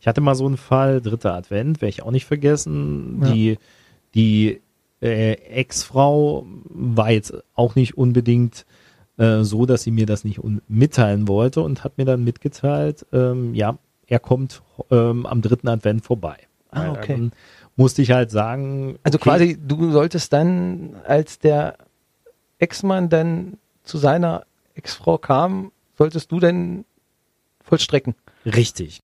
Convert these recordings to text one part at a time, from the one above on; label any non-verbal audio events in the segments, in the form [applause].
Ich hatte mal so einen Fall, dritter Advent, werde ich auch nicht vergessen. Ja. Die, die äh, Ex-Frau war jetzt auch nicht unbedingt äh, so, dass sie mir das nicht mitteilen wollte und hat mir dann mitgeteilt, ähm, ja, er kommt ähm, am dritten Advent vorbei. Ah, okay. Dann musste ich halt sagen. Also okay, quasi, du solltest dann, als der Ex-Mann dann zu seiner Ex-Frau kam, solltest du denn vollstrecken. Richtig.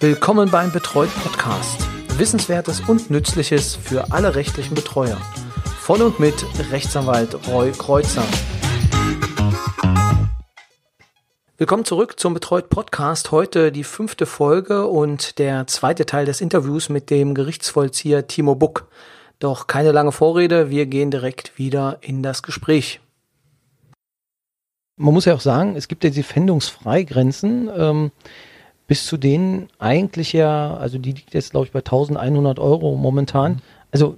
Willkommen beim Betreut Podcast. Wissenswertes und Nützliches für alle rechtlichen Betreuer. Von und mit Rechtsanwalt Roy Kreuzer. Willkommen zurück zum Betreut Podcast. Heute die fünfte Folge und der zweite Teil des Interviews mit dem Gerichtsvollzieher Timo Buck. Doch keine lange Vorrede, wir gehen direkt wieder in das Gespräch. Man muss ja auch sagen, es gibt ja diese Pfändungsfreigrenzen, ähm, bis zu denen eigentlich ja, also die liegt jetzt glaube ich bei 1100 Euro momentan. Mhm. Also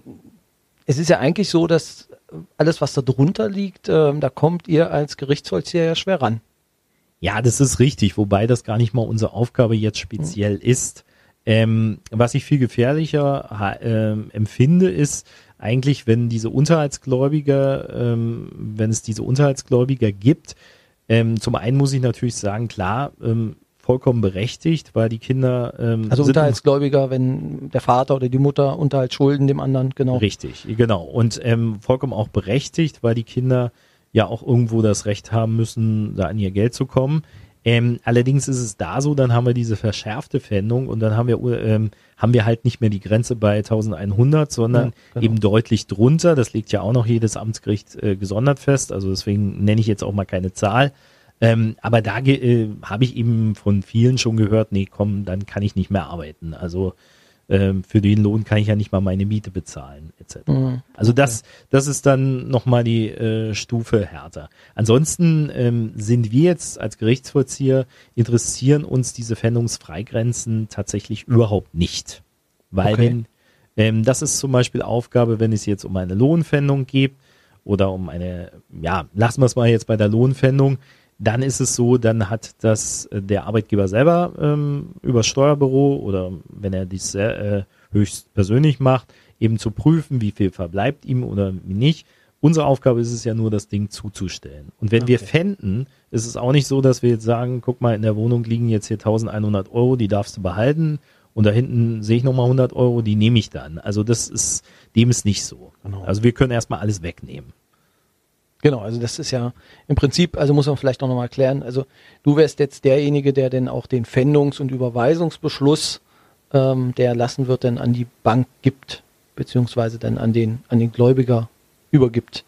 es ist ja eigentlich so, dass alles, was da drunter liegt, äh, da kommt ihr als Gerichtsvollzieher ja schwer ran. Ja, das ist richtig, wobei das gar nicht mal unsere Aufgabe jetzt speziell mhm. ist. Ähm, was ich viel gefährlicher äh, empfinde, ist eigentlich, wenn diese Unterhaltsgläubiger, ähm, wenn es diese Unterhaltsgläubiger gibt, ähm, zum einen muss ich natürlich sagen, klar, ähm, vollkommen berechtigt, weil die Kinder. Ähm, also Unterhaltsgläubiger, wenn der Vater oder die Mutter Unterhalt schulden dem anderen, genau. Richtig, genau. Und ähm, vollkommen auch berechtigt, weil die Kinder ja auch irgendwo das Recht haben müssen, da an ihr Geld zu kommen. Ähm, allerdings ist es da so, dann haben wir diese verschärfte Fendung und dann haben wir, ähm, haben wir halt nicht mehr die Grenze bei 1100, sondern ja, genau. eben deutlich drunter. Das legt ja auch noch jedes Amtsgericht äh, gesondert fest. Also deswegen nenne ich jetzt auch mal keine Zahl. Ähm, aber da äh, habe ich eben von vielen schon gehört, nee, komm, dann kann ich nicht mehr arbeiten. Also ähm, für den Lohn kann ich ja nicht mal meine Miete bezahlen, etc. Mhm. Also das, das ist dann nochmal die äh, Stufe härter. Ansonsten ähm, sind wir jetzt als Gerichtsvollzieher, interessieren uns diese Fändungsfreigrenzen tatsächlich überhaupt nicht. Weil okay. wenn, ähm, das ist zum Beispiel Aufgabe, wenn es jetzt um eine Lohnfändung geht oder um eine, ja, lassen wir es mal jetzt bei der Lohnfändung, dann ist es so, dann hat das äh, der Arbeitgeber selber ähm, über Steuerbüro oder wenn er dies sehr, äh, höchst persönlich macht, eben zu prüfen, wie viel verbleibt ihm oder wie nicht. Unsere Aufgabe ist es ja nur, das Ding zuzustellen. Und wenn okay. wir fänden, ist es auch nicht so, dass wir jetzt sagen, guck mal, in der Wohnung liegen jetzt hier 1100 Euro, die darfst du behalten. Und da hinten sehe ich nochmal 100 Euro, die nehme ich dann. Also das ist, dem ist nicht so. Genau. Also wir können erstmal alles wegnehmen. Genau, also das ist ja im Prinzip, also muss man vielleicht auch nochmal erklären, also du wärst jetzt derjenige, der denn auch den Pfändungs- und Überweisungsbeschluss, ähm, der erlassen wird, dann an die Bank gibt, beziehungsweise dann an den, an den Gläubiger übergibt.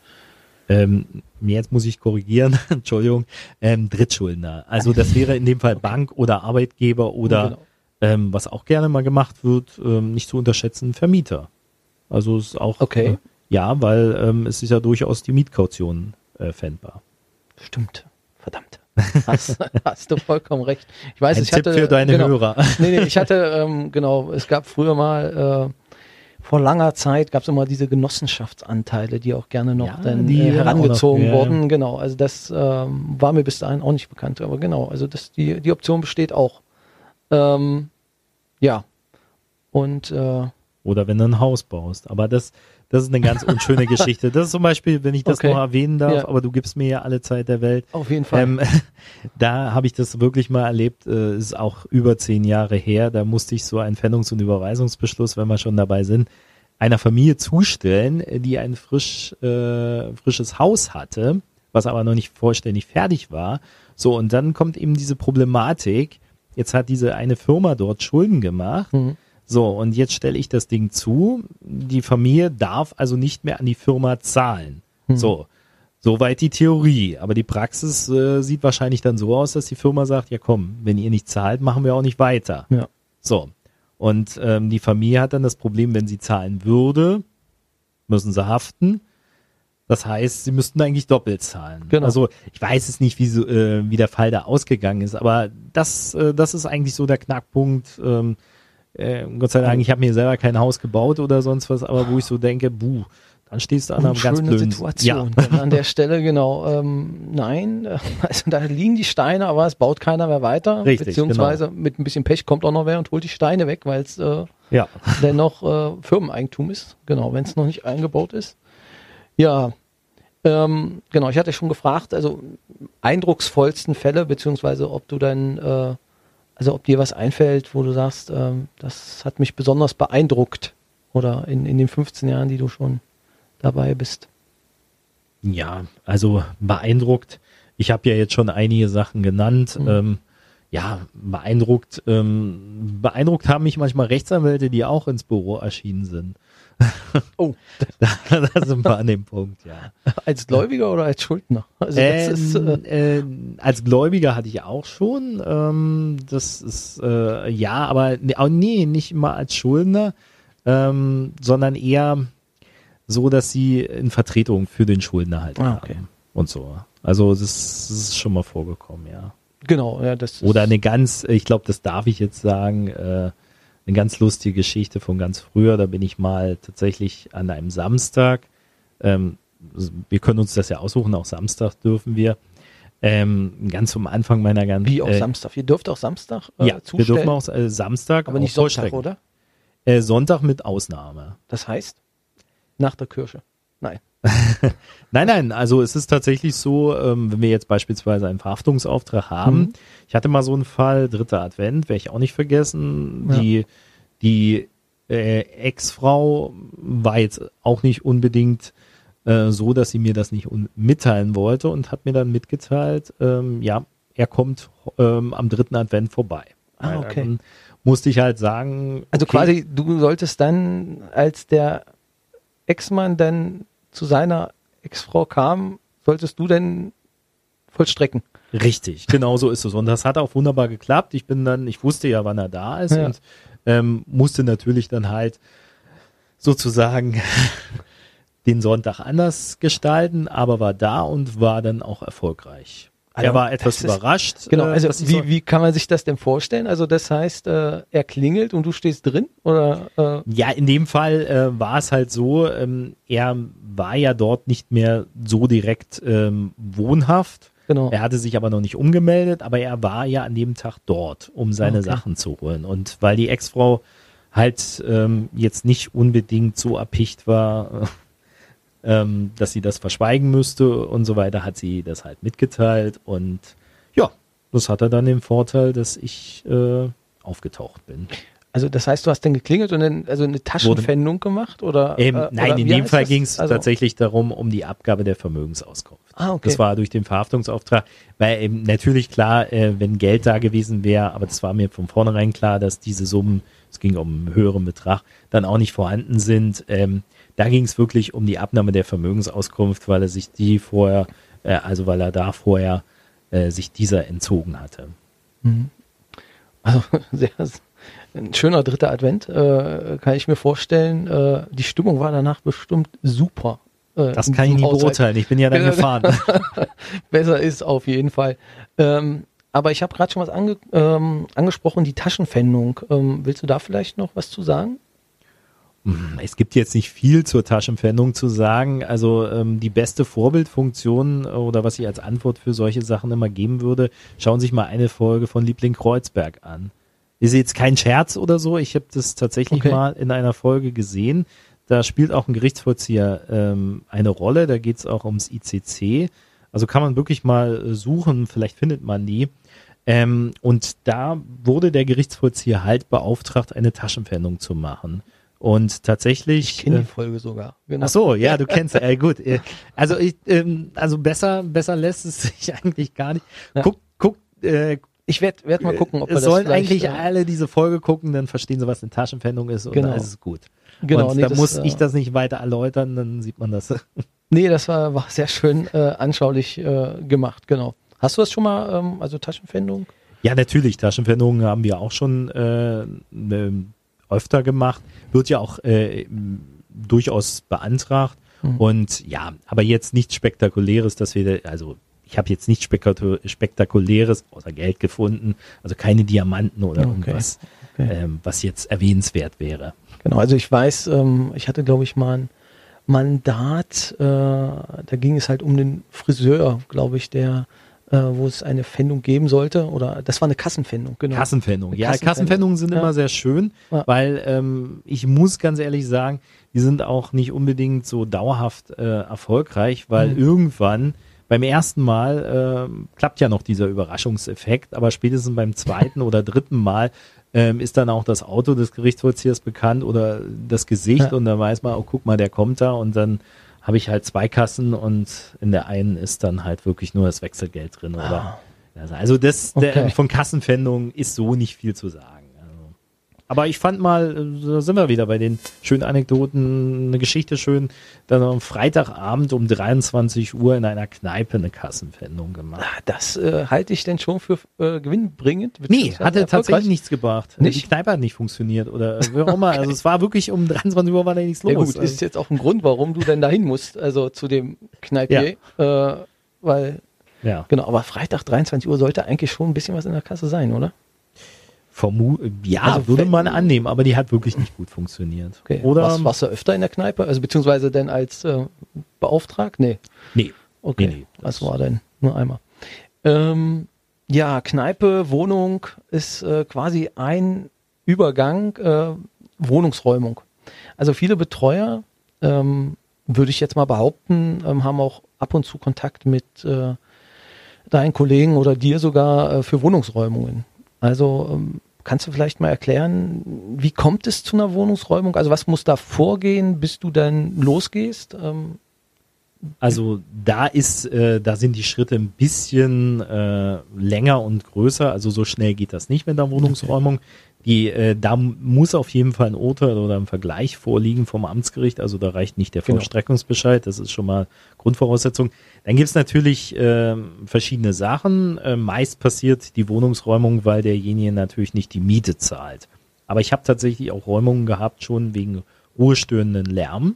Ähm, jetzt muss ich korrigieren, [laughs] Entschuldigung, ähm, Drittschuldner. Also das wäre in dem Fall Bank oder Arbeitgeber oder genau. ähm, was auch gerne mal gemacht wird, ähm, nicht zu unterschätzen, Vermieter. Also es ist auch okay. Äh, ja, weil ähm, es ist ja durchaus die Mietkaution äh, fändbar. Stimmt. Verdammt. Hast, [laughs] hast du vollkommen recht. Ich weiß, Ein ich Tipp hatte für deine genau, Hörer. Nee, nee, ich hatte ähm, genau, es gab früher mal äh, vor langer Zeit gab es immer diese Genossenschaftsanteile, die auch gerne noch ja, dann äh, herangezogen noch, wurden. Ja. Genau, also das ähm, war mir bis dahin auch nicht bekannt, aber genau, also das die die Option besteht auch. Ähm, ja und äh, oder wenn du ein Haus baust, aber das das ist eine ganz unschöne [laughs] Geschichte. Das ist zum Beispiel, wenn ich das okay. noch erwähnen darf, ja. aber du gibst mir ja alle Zeit der Welt. Auf jeden Fall. Ähm, [laughs] da habe ich das wirklich mal erlebt, äh, ist auch über zehn Jahre her. Da musste ich so einen Pfändungs- und Überweisungsbeschluss, wenn wir schon dabei sind, einer Familie zustellen, die ein frisch, äh, frisches Haus hatte, was aber noch nicht vollständig fertig war. So, und dann kommt eben diese Problematik. Jetzt hat diese eine Firma dort Schulden gemacht. Mhm so, und jetzt stelle ich das Ding zu. Die Familie darf also nicht mehr an die Firma zahlen. Hm. So. Soweit die Theorie. Aber die Praxis äh, sieht wahrscheinlich dann so aus, dass die Firma sagt, ja komm, wenn ihr nicht zahlt, machen wir auch nicht weiter. Ja. So. Und ähm, die Familie hat dann das Problem, wenn sie zahlen würde, müssen sie haften. Das heißt, sie müssten eigentlich doppelt zahlen. Genau. Also ich weiß es nicht, wie, so, äh, wie der Fall da ausgegangen ist, aber das, äh, das ist eigentlich so der Knackpunkt. Ähm, äh, Gott sei Dank, ich habe mir selber kein Haus gebaut oder sonst was, aber wo ich so denke, buh, Dann stehst du an einer ganz blöden Situation. Ja. An der [laughs] Stelle, genau. Ähm, nein, [laughs] also da liegen die Steine, aber es baut keiner mehr weiter. Richtig, beziehungsweise genau. mit ein bisschen Pech kommt auch noch wer und holt die Steine weg, weil es äh, ja. [laughs] dennoch äh, Firmeneigentum ist. Genau, wenn es noch nicht eingebaut ist. Ja, ähm, genau, ich hatte schon gefragt, also eindrucksvollsten Fälle, beziehungsweise ob du dann, äh, also ob dir was einfällt, wo du sagst, ähm, das hat mich besonders beeindruckt oder in, in den 15 Jahren, die du schon dabei bist. Ja, also beeindruckt. Ich habe ja jetzt schon einige Sachen genannt. Mhm. Ähm, ja, beeindruckt. Ähm, beeindruckt haben mich manchmal Rechtsanwälte, die auch ins Büro erschienen sind. [laughs] Oh, da, da sind wir an dem Punkt, ja. Als Gläubiger oder als Schuldner? Also ähm, ist, äh, äh, als Gläubiger hatte ich auch schon. Ähm, das ist äh, ja, aber nee, nicht immer als Schuldner, ähm, sondern eher so, dass sie in Vertretung für den Schuldner halt ah, okay. und so. Also das, das ist schon mal vorgekommen, ja. Genau, ja, das Oder eine ganz, ich glaube, das darf ich jetzt sagen, äh, eine ganz lustige Geschichte von ganz früher. Da bin ich mal tatsächlich an einem Samstag, ähm, wir können uns das ja aussuchen, auch Samstag dürfen wir, ähm, ganz am Anfang meiner ganzen. Wie auch äh, Samstag? Ihr dürft auch Samstag äh, Ja, zustellen. wir dürfen auch äh, Samstag. Aber nicht Sonntag, oder? Äh, Sonntag mit Ausnahme. Das heißt? Nach der Kirche. Nein. [laughs] nein, nein, also es ist tatsächlich so, ähm, wenn wir jetzt beispielsweise einen Verhaftungsauftrag haben, mhm. ich hatte mal so einen Fall, dritter Advent, werde ich auch nicht vergessen, ja. die, die äh, Ex-Frau war jetzt auch nicht unbedingt äh, so, dass sie mir das nicht mitteilen wollte und hat mir dann mitgeteilt, ähm, ja, er kommt ähm, am dritten Advent vorbei. Ah, okay. Dann musste ich halt sagen. Also okay, quasi, du solltest dann als der Ex-Mann dann zu seiner Ex-Frau kam, solltest du denn vollstrecken. Richtig, genau so ist es. Und das hat auch wunderbar geklappt. Ich bin dann, ich wusste ja, wann er da ist ja. und ähm, musste natürlich dann halt sozusagen [laughs] den Sonntag anders gestalten, aber war da und war dann auch erfolgreich. Also, er war etwas überrascht. genau, äh, also wie, so wie kann man sich das denn vorstellen? Also das heißt, äh, er klingelt und du stehst drin? Oder, äh? Ja, in dem Fall äh, war es halt so, ähm, er war ja dort nicht mehr so direkt ähm, wohnhaft. Genau. Er hatte sich aber noch nicht umgemeldet, aber er war ja an dem Tag dort, um seine okay. Sachen zu holen. Und weil die Ex-Frau halt ähm, jetzt nicht unbedingt so erpicht war, ähm, dass sie das verschweigen müsste und so weiter, hat sie das halt mitgeteilt und ja, das hatte dann den Vorteil, dass ich äh, aufgetaucht bin. Also das heißt, du hast dann geklingelt und dann also eine Taschenpfändung gemacht oder? Ähm, äh, nein, oder in dem Fall ging es also tatsächlich darum, um die Abgabe der Vermögensauskunft. Ah, okay. Das war durch den Verhaftungsauftrag, weil eben natürlich klar, äh, wenn Geld da gewesen wäre, aber das war mir von vornherein klar, dass diese Summen, es ging um einen höheren Betrag, dann auch nicht vorhanden sind. Ähm, da ging es wirklich um die Abnahme der Vermögensauskunft, weil er sich die vorher, äh, also weil er da vorher äh, sich dieser entzogen hatte. Mhm. Also [laughs] sehr, ein schöner dritter Advent, äh, kann ich mir vorstellen. Äh, die Stimmung war danach bestimmt super. Äh, das kann ich nicht beurteilen, ich bin ja dann gefahren. [laughs] Besser ist auf jeden Fall. Ähm, aber ich habe gerade schon was ange ähm, angesprochen, die Taschenpfändung. Ähm, willst du da vielleicht noch was zu sagen? Hm, es gibt jetzt nicht viel zur Taschenpfändung zu sagen. Also ähm, die beste Vorbildfunktion oder was ich als Antwort für solche Sachen immer geben würde, schauen Sie sich mal eine Folge von Liebling Kreuzberg an. Ist jetzt kein Scherz oder so. Ich habe das tatsächlich okay. mal in einer Folge gesehen. Da spielt auch ein Gerichtsvollzieher ähm, eine Rolle. Da geht es auch ums ICC. Also kann man wirklich mal suchen. Vielleicht findet man die. Ähm, und da wurde der Gerichtsvollzieher halt beauftragt, eine Taschenpfändung zu machen. Und tatsächlich. Ich kenne die äh, Folge sogar. Genau. Ach so, ja, du kennst. Äh, gut. Äh, also ich, ähm, also besser, besser lässt es [laughs] sich eigentlich gar nicht. Ja. Guck, guck, äh, ich werde werd mal gucken, ob wir das sollen eigentlich äh, alle diese Folge gucken, dann verstehen sie, was eine Taschenpfändung ist und genau. dann ist es gut. Genau, und nee, da muss ich das nicht weiter erläutern, dann sieht man das. [laughs] Nee, das war, war sehr schön äh, anschaulich äh, gemacht, genau. Hast du das schon mal, ähm, also Taschenpfändung? Ja, natürlich. Taschenpfändungen haben wir auch schon äh, ne, öfter gemacht. Wird ja auch äh, durchaus beantragt. Mhm. Und ja, aber jetzt nichts Spektakuläres, dass wir, also ich habe jetzt nichts Spektakuläres außer Geld gefunden, also keine Diamanten oder okay. irgendwas, okay. Ähm, was jetzt erwähnenswert wäre. Genau, also ich weiß, ähm, ich hatte glaube ich mal ein Mandat, äh, da ging es halt um den Friseur, glaube ich, der äh, wo es eine Pfändung geben sollte. Oder das war eine Kassenpfändung, genau. Kassenpfändung, ja. Kassenpfändungen sind ja. immer sehr schön, ja. weil ähm, ich muss ganz ehrlich sagen, die sind auch nicht unbedingt so dauerhaft äh, erfolgreich, weil mhm. irgendwann beim ersten Mal äh, klappt ja noch dieser Überraschungseffekt, aber spätestens beim zweiten oder dritten Mal ähm, ist dann auch das Auto des Gerichtsvollziehers bekannt oder das Gesicht ja. und dann weiß man, oh guck mal, der kommt da und dann habe ich halt zwei Kassen und in der einen ist dann halt wirklich nur das Wechselgeld drin. Oder, ah. Also das okay. der, von Kassenpfändung ist so nicht viel zu sagen. Aber ich fand mal, da sind wir wieder bei den schönen Anekdoten, eine Geschichte schön, dann am Freitagabend um 23 Uhr in einer Kneipe eine Kassenpfändung gemacht. Ah, das äh, halte ich denn schon für äh, gewinnbringend? Nee, hatte tatsächlich nichts gebracht. Nicht? Die Kneipe hat nicht funktioniert oder wie auch immer. Also es war wirklich um 23 Uhr war da nichts los. Ja gut, ist jetzt auch ein Grund, warum du denn dahin musst, also zu dem Kneipier, ja. äh, weil ja. Genau, aber Freitag 23 Uhr sollte eigentlich schon ein bisschen was in der Kasse sein, oder? Vermu ja, also würde man annehmen, aber die hat wirklich nicht gut funktioniert. Okay. Oder was, warst du öfter in der Kneipe? Also beziehungsweise denn als äh, beauftragt? Nee. Nee. Okay. Nee, nee, was war denn? Nur einmal. Ähm, ja, Kneipe, Wohnung ist äh, quasi ein Übergang, äh, Wohnungsräumung. Also viele Betreuer, ähm, würde ich jetzt mal behaupten, ähm, haben auch ab und zu Kontakt mit äh, deinen Kollegen oder dir sogar äh, für Wohnungsräumungen. Also ähm, kannst du vielleicht mal erklären, wie kommt es zu einer Wohnungsräumung? Also was muss da vorgehen, bis du dann losgehst? Ähm, also da ist, äh, da sind die Schritte ein bisschen äh, länger und größer. Also so schnell geht das nicht mit der Wohnungsräumung. Okay. Die, äh, da muss auf jeden Fall ein Urteil oder ein Vergleich vorliegen vom Amtsgericht. Also da reicht nicht der genau. Vollstreckungsbescheid. Das ist schon mal Grundvoraussetzung. Dann gibt's natürlich äh, verschiedene Sachen. Äh, meist passiert die Wohnungsräumung, weil derjenige natürlich nicht die Miete zahlt. Aber ich habe tatsächlich auch Räumungen gehabt, schon wegen ruhestörenden Lärm.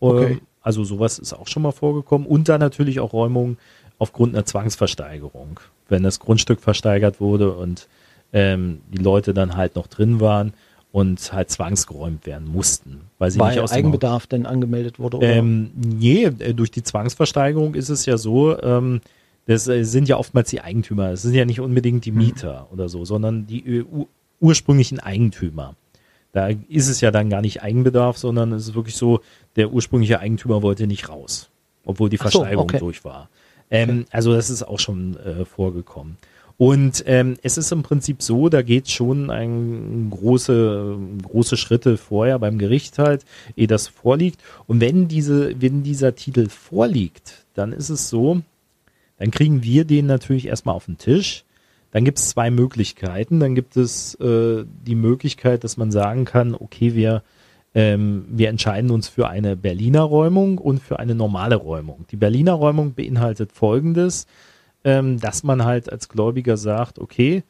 Okay. Also sowas ist auch schon mal vorgekommen. Und dann natürlich auch Räumungen aufgrund einer Zwangsversteigerung. Wenn das Grundstück versteigert wurde und ähm, die Leute dann halt noch drin waren und halt zwangsgeräumt werden mussten. Weil sie weil nicht aus Eigenbedarf denn angemeldet wurde? Oder? Ähm, nee, äh, durch die Zwangsversteigerung ist es ja so, ähm, das äh, sind ja oftmals die Eigentümer. Es sind ja nicht unbedingt die mhm. Mieter mhm. oder so, sondern die ursprünglichen Eigentümer. Da ist es ja dann gar nicht Eigenbedarf, sondern es ist wirklich so, der ursprüngliche Eigentümer wollte nicht raus, obwohl die Versteigerung so, okay. durch war. Ähm, okay. Also das ist auch schon äh, vorgekommen. Und ähm, es ist im Prinzip so, da geht schon ein große, große Schritte vorher beim Gericht halt, ehe das vorliegt. Und wenn diese, wenn dieser Titel vorliegt, dann ist es so, dann kriegen wir den natürlich erstmal auf den Tisch. Dann gibt es zwei Möglichkeiten. Dann gibt es äh, die Möglichkeit, dass man sagen kann, okay, wir, ähm, wir entscheiden uns für eine Berliner Räumung und für eine normale Räumung. Die Berliner Räumung beinhaltet Folgendes ähm, dass man halt als Gläubiger sagt, okay,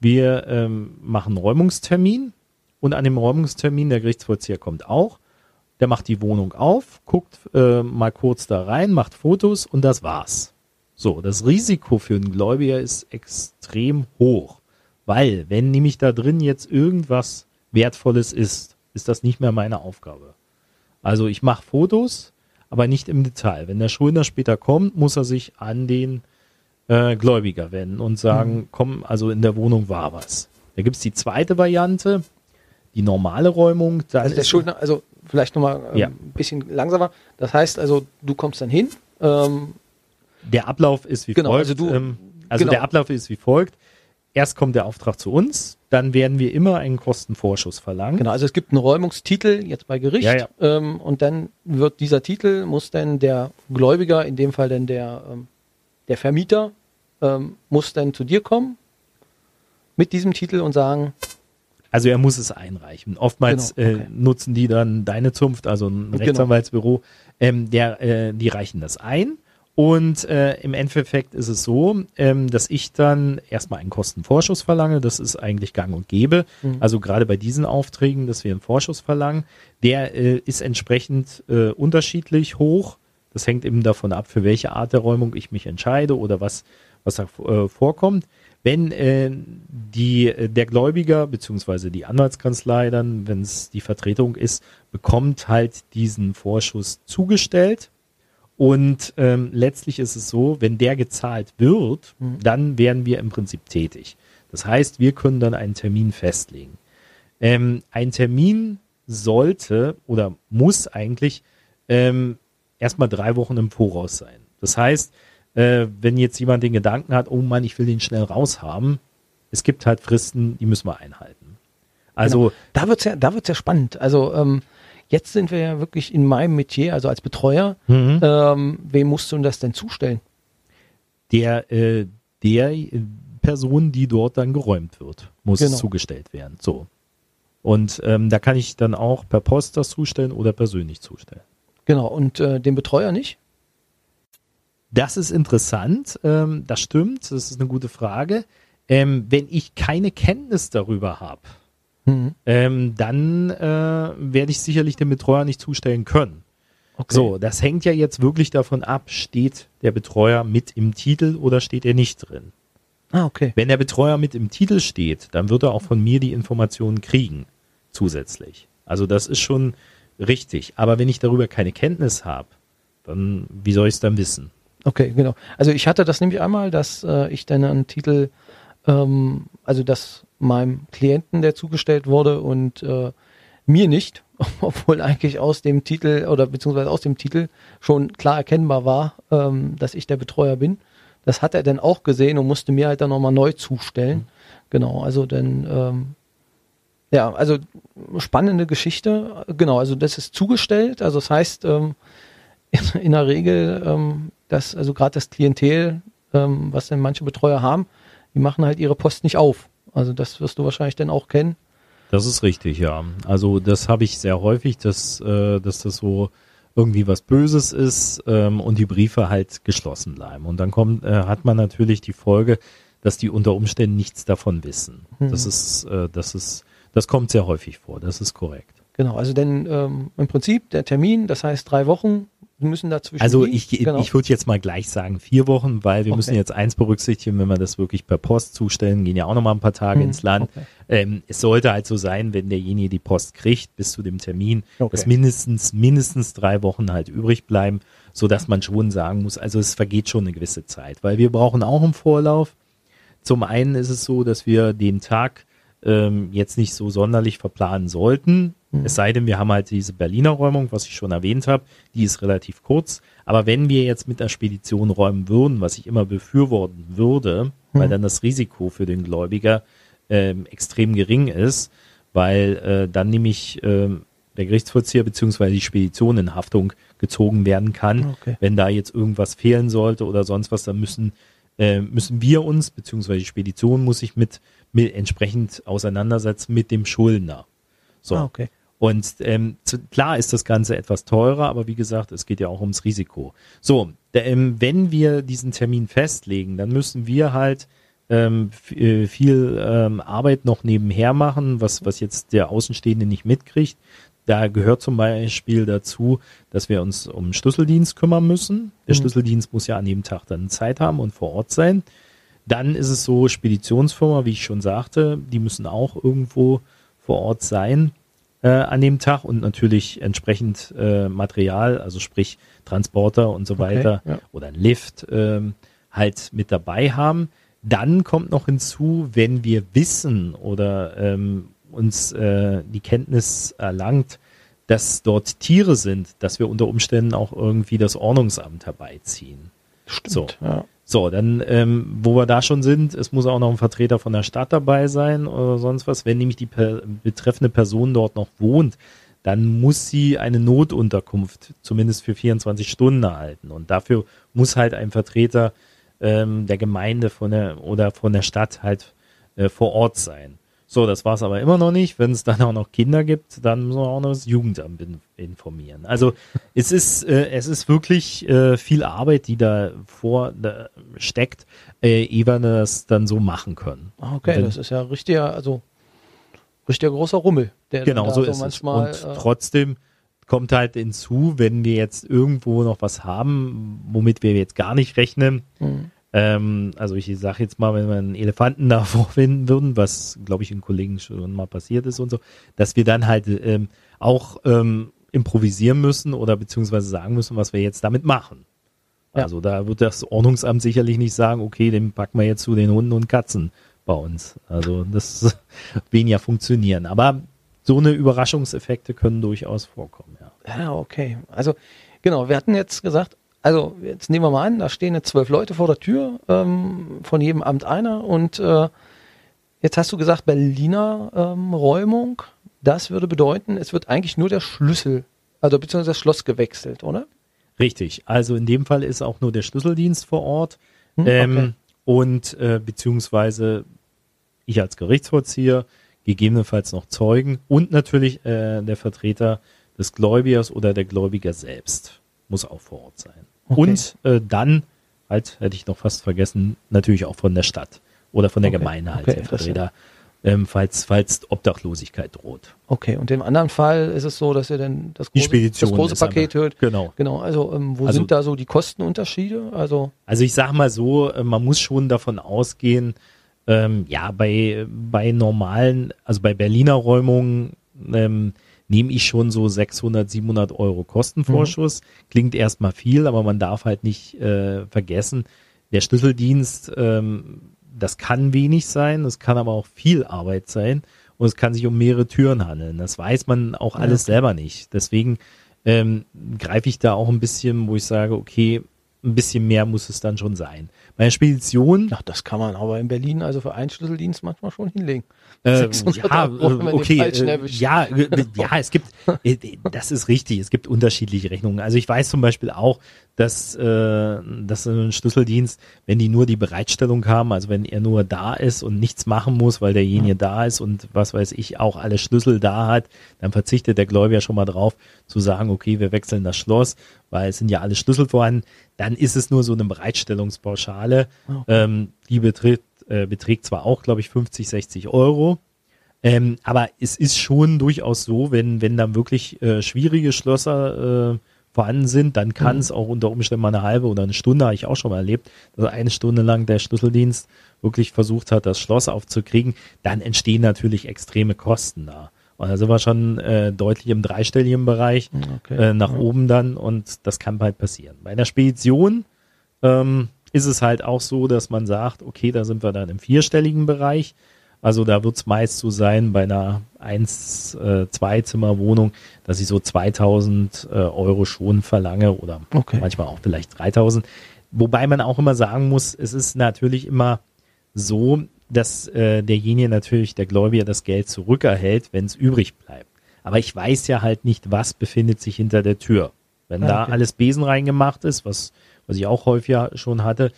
wir ähm, machen Räumungstermin und an dem Räumungstermin, der Gerichtsvollzieher kommt auch, der macht die Wohnung auf, guckt äh, mal kurz da rein, macht Fotos und das war's. So, das Risiko für einen Gläubiger ist extrem hoch, weil wenn nämlich da drin jetzt irgendwas Wertvolles ist, ist das nicht mehr meine Aufgabe. Also ich mache Fotos, aber nicht im Detail. Wenn der Schuldner später kommt, muss er sich an den äh, Gläubiger wenden und sagen, mhm. komm, also in der Wohnung war was. Da gibt's die zweite Variante, die normale Räumung. also der Schuldner, also vielleicht nochmal ähm, ja. ein bisschen langsamer. Das heißt also, du kommst dann hin. Ähm, der Ablauf ist wie genau, folgt. Also, du, ähm, also genau. der Ablauf ist wie folgt. Erst kommt der Auftrag zu uns, dann werden wir immer einen Kostenvorschuss verlangen. Genau, also es gibt einen Räumungstitel jetzt bei Gericht ja, ja. Ähm, und dann wird dieser Titel, muss dann der Gläubiger, in dem Fall dann der, ähm, der Vermieter, ähm, muss dann zu dir kommen mit diesem Titel und sagen, also er muss es einreichen. Oftmals genau, okay. äh, nutzen die dann deine Zunft, also ein genau. Rechtsanwaltsbüro, ähm, der, äh, die reichen das ein. Und äh, im Endeffekt ist es so, ähm, dass ich dann erstmal einen Kostenvorschuss verlange. Das ist eigentlich gang und gäbe. Mhm. Also gerade bei diesen Aufträgen, dass wir einen Vorschuss verlangen, der äh, ist entsprechend äh, unterschiedlich hoch. Das hängt eben davon ab, für welche Art der Räumung ich mich entscheide oder was was da äh, vorkommt. Wenn äh, die, äh, der Gläubiger beziehungsweise die Anwaltskanzlei dann, wenn es die Vertretung ist, bekommt halt diesen Vorschuss zugestellt. Und ähm, letztlich ist es so, wenn der gezahlt wird, mhm. dann werden wir im Prinzip tätig. Das heißt, wir können dann einen Termin festlegen. Ähm, ein Termin sollte oder muss eigentlich ähm, erstmal drei Wochen im Voraus sein. Das heißt, äh, wenn jetzt jemand den Gedanken hat, oh Mann, ich will den schnell raushaben, es gibt halt Fristen, die müssen wir einhalten. Also genau. da wird's ja, da wird's ja spannend. Also ähm, jetzt sind wir ja wirklich in meinem Metier, also als Betreuer. Mhm. Ähm, wem musst du das denn zustellen? Der, äh, der Person, die dort dann geräumt wird, muss genau. zugestellt werden. So. Und ähm, da kann ich dann auch per Post das zustellen oder persönlich zustellen. Genau, und äh, den Betreuer nicht? Das ist interessant, ähm, das stimmt, das ist eine gute Frage. Ähm, wenn ich keine Kenntnis darüber habe, mhm. ähm, dann äh, werde ich sicherlich den Betreuer nicht zustellen können. Okay. So, das hängt ja jetzt wirklich davon ab, steht der Betreuer mit im Titel oder steht er nicht drin. Ah, okay. Wenn der Betreuer mit im Titel steht, dann wird er auch von mir die Informationen kriegen, zusätzlich. Also das ist schon richtig. Aber wenn ich darüber keine Kenntnis habe, dann wie soll ich es dann wissen? Okay, genau. Also ich hatte das nämlich einmal, dass äh, ich dann einen Titel, ähm, also dass meinem Klienten, der zugestellt wurde und äh, mir nicht, [laughs] obwohl eigentlich aus dem Titel oder beziehungsweise aus dem Titel schon klar erkennbar war, ähm, dass ich der Betreuer bin. Das hat er dann auch gesehen und musste mir halt dann nochmal neu zustellen. Mhm. Genau, also dann, ähm, ja, also spannende Geschichte. Genau, also das ist zugestellt. Also das heißt, ähm, in, [laughs] in der Regel ähm, dass also gerade das Klientel, ähm, was denn manche Betreuer haben, die machen halt ihre Post nicht auf. Also das wirst du wahrscheinlich dann auch kennen. Das ist richtig, ja. Also das habe ich sehr häufig, dass, äh, dass das so irgendwie was Böses ist ähm, und die Briefe halt geschlossen bleiben. Und dann kommt, äh, hat man natürlich die Folge, dass die unter Umständen nichts davon wissen. Mhm. Das ist, äh, das ist, das kommt sehr häufig vor. Das ist korrekt. Genau, also denn ähm, im Prinzip der Termin, das heißt drei Wochen, müssen dazwischen. Also ich, genau. ich würde jetzt mal gleich sagen vier Wochen, weil wir okay. müssen jetzt eins berücksichtigen, wenn wir das wirklich per Post zustellen, gehen ja auch noch mal ein paar Tage hm. ins Land. Okay. Ähm, es sollte halt so sein, wenn derjenige die Post kriegt bis zu dem Termin, okay. dass mindestens mindestens drei Wochen halt übrig bleiben, so dass man schon sagen muss, also es vergeht schon eine gewisse Zeit, weil wir brauchen auch einen Vorlauf. Zum einen ist es so, dass wir den Tag ähm, jetzt nicht so sonderlich verplanen sollten. Mhm. Es sei denn, wir haben halt diese Berliner Räumung, was ich schon erwähnt habe, die ist relativ kurz. Aber wenn wir jetzt mit der Spedition räumen würden, was ich immer befürworten würde, mhm. weil dann das Risiko für den Gläubiger ähm, extrem gering ist, weil äh, dann nämlich ähm, der Gerichtsvollzieher bzw. die Spedition in Haftung gezogen werden kann. Okay. Wenn da jetzt irgendwas fehlen sollte oder sonst was, dann müssen, äh, müssen wir uns, beziehungsweise die Spedition muss sich mit mit, entsprechend auseinandersetzt mit dem Schuldner. So. Ah, okay. Und ähm, zu, klar ist das Ganze etwas teurer, aber wie gesagt, es geht ja auch ums Risiko. So, der, ähm, wenn wir diesen Termin festlegen, dann müssen wir halt ähm, äh, viel ähm, Arbeit noch nebenher machen, was, was jetzt der Außenstehende nicht mitkriegt. Da gehört zum Beispiel dazu, dass wir uns um Schlüsseldienst kümmern müssen. Der mhm. Schlüsseldienst muss ja an dem Tag dann Zeit haben und vor Ort sein. Dann ist es so, Speditionsfirma, wie ich schon sagte, die müssen auch irgendwo vor Ort sein äh, an dem Tag und natürlich entsprechend äh, Material, also sprich Transporter und so weiter okay, ja. oder ein Lift ähm, halt mit dabei haben. Dann kommt noch hinzu, wenn wir wissen oder ähm, uns äh, die Kenntnis erlangt, dass dort Tiere sind, dass wir unter Umständen auch irgendwie das Ordnungsamt herbeiziehen. Stimmt, so. ja. So, dann, ähm, wo wir da schon sind, es muss auch noch ein Vertreter von der Stadt dabei sein oder sonst was. Wenn nämlich die per betreffende Person dort noch wohnt, dann muss sie eine Notunterkunft zumindest für 24 Stunden erhalten. Und dafür muss halt ein Vertreter ähm, der Gemeinde von der oder von der Stadt halt äh, vor Ort sein. So, das war es aber immer noch nicht. Wenn es dann auch noch Kinder gibt, dann müssen wir auch noch das Jugendamt informieren. Also es ist, äh, es ist wirklich äh, viel Arbeit, die da vor da steckt, äh, ehe wir das dann so machen können. Ah, okay, Wenn, das ist ja richtiger, also richtiger großer Rummel. Der genau, so, so ist manchmal, es. Und äh, trotzdem kommt halt hinzu, wenn wir jetzt irgendwo noch was haben, womit wir jetzt gar nicht rechnen, mhm Ähm, also ich sage jetzt mal, wenn wir einen Elefanten [laughs] da vorfinden würden, was glaube ich in Kollegen schon mal passiert ist und so, dass wir dann halt ähm, auch ähm, improvisieren müssen oder beziehungsweise sagen müssen, was wir jetzt damit machen. Ja. Also da wird das Ordnungsamt sicherlich nicht sagen, okay, den packen wir jetzt zu den Hunden und Katzen bei uns. Also das [laughs] weniger funktionieren. Aber so eine Überraschungseffekte können durchaus vorkommen, ja. Ja, okay. Also genau, wir hatten jetzt gesagt, also jetzt nehmen wir mal an, da stehen jetzt zwölf Leute vor der Tür, ähm, von jedem Amt einer und äh, jetzt hast du gesagt, Berliner ähm, Räumung, das würde bedeuten, es wird eigentlich nur der Schlüssel, also beziehungsweise das Schloss gewechselt, oder? Richtig. Also in dem Fall ist auch nur der Schlüsseldienst vor Ort. Hm, okay. ähm, und äh, beziehungsweise ich als Gerichtsvollzieher, gegebenenfalls noch Zeugen und natürlich äh, der Vertreter des Gläubigers oder der Gläubiger selbst muss auch vor Ort sein. Okay. Und äh, dann, halt, hätte ich noch fast vergessen, natürlich auch von der Stadt oder von der okay. Gemeinde halt okay, der Vertreter ähm, falls, falls Obdachlosigkeit droht. Okay, und im anderen Fall ist es so, dass ihr dann das große, das große Paket hört. Genau. Genau, also ähm, wo also, sind da so die Kostenunterschiede? Also, also ich sage mal so, äh, man muss schon davon ausgehen, ähm, ja, bei, bei normalen, also bei Berliner Räumungen ähm, nehme ich schon so 600, 700 Euro Kostenvorschuss. Mhm. Klingt erstmal viel, aber man darf halt nicht äh, vergessen, der Schlüsseldienst ähm, das kann wenig sein, das kann aber auch viel Arbeit sein und es kann sich um mehrere Türen handeln. Das weiß man auch alles ja. selber nicht. Deswegen ähm, greife ich da auch ein bisschen, wo ich sage, okay, ein bisschen mehr muss es dann schon sein. Bei der Spedition. Ach, das kann man aber in Berlin also für einen Schlüsseldienst manchmal schon hinlegen. Äh, ja, Euro, okay, äh, ja, ja, es gibt, [laughs] äh, das ist richtig, es gibt unterschiedliche Rechnungen. Also ich weiß zum Beispiel auch, dass, äh, dass ein Schlüsseldienst, wenn die nur die Bereitstellung haben, also wenn er nur da ist und nichts machen muss, weil derjenige ja. da ist und was weiß ich, auch alle Schlüssel da hat, dann verzichtet der Gläubiger schon mal drauf zu sagen, okay, wir wechseln das Schloss, weil es sind ja alle Schlüssel vorhanden. Dann ist es nur so eine Bereitstellungspauschale, okay. ähm, die betrifft äh, beträgt zwar auch, glaube ich, 50, 60 Euro. Ähm, aber es ist schon durchaus so, wenn, wenn dann wirklich äh, schwierige Schlösser äh, vorhanden sind, dann kann es mhm. auch unter Umständen mal eine halbe oder eine Stunde, habe ich auch schon mal erlebt, dass eine Stunde lang der Schlüsseldienst wirklich versucht hat, das Schloss aufzukriegen, dann entstehen natürlich extreme Kosten da. Und da sind wir schon äh, deutlich im dreistelligen Bereich okay. äh, nach ja. oben dann und das kann bald passieren. Bei einer Spedition ähm, ist es halt auch so, dass man sagt, okay, da sind wir dann im vierstelligen Bereich. Also da wird es meist so sein bei einer 1, äh, zwei Zimmer Wohnung, dass ich so 2000 äh, Euro schon verlange oder okay. manchmal auch vielleicht 3000. Wobei man auch immer sagen muss, es ist natürlich immer so, dass äh, derjenige natürlich, der Gläubiger, das Geld zurückerhält, wenn es übrig bleibt. Aber ich weiß ja halt nicht, was befindet sich hinter der Tür. Wenn ah, okay. da alles Besen reingemacht ist, was was ich auch häufiger schon hatte,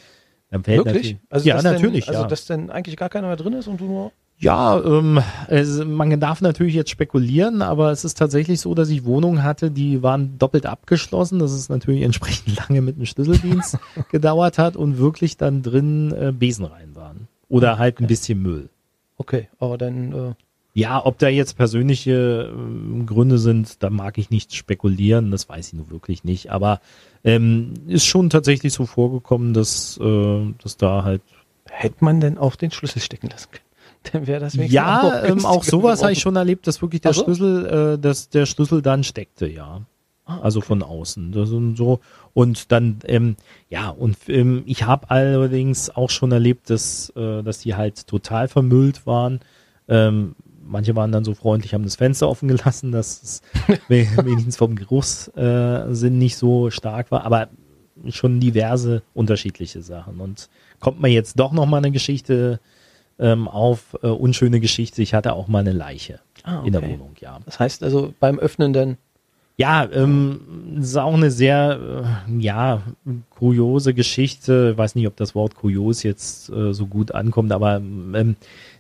dann fällt Wirklich? Also ja, natürlich. Denn, also, ja. dass denn eigentlich gar keiner mehr drin ist und du nur. Ja, ähm, es, man darf natürlich jetzt spekulieren, aber es ist tatsächlich so, dass ich Wohnungen hatte, die waren doppelt abgeschlossen, dass es natürlich entsprechend [laughs] lange mit dem Schlüsseldienst [laughs] gedauert hat und wirklich dann drin äh, Besen rein. Oder halt okay. ein bisschen Müll. Okay, aber dann. Äh ja, ob da jetzt persönliche äh, Gründe sind, da mag ich nicht spekulieren, das weiß ich nur wirklich nicht. Aber ähm, ist schon tatsächlich so vorgekommen, dass, äh, dass da halt. Hätte man denn auch den Schlüssel stecken lassen können? [laughs] Dann wäre das Ja, auch, ähm, [laughs] auch sowas habe ich schon erlebt, dass wirklich der also? Schlüssel, äh, dass der Schlüssel dann steckte, ja. Ah, also von außen. Das und so. Und dann, ähm, ja, und ähm, ich habe allerdings auch schon erlebt, dass, äh, dass die halt total vermüllt waren. Ähm, manche waren dann so freundlich, haben das Fenster offen gelassen, dass es [laughs] wenigstens vom Geruchssinn nicht so stark war, aber schon diverse unterschiedliche Sachen. Und kommt mir jetzt doch noch mal eine Geschichte ähm, auf, äh, unschöne Geschichte. Ich hatte auch mal eine Leiche ah, okay. in der Wohnung, ja. Das heißt also beim Öffnen dann ja, ähm, ist auch eine sehr, äh, ja, kuriose Geschichte. Ich weiß nicht, ob das Wort kurios jetzt äh, so gut ankommt, aber ähm,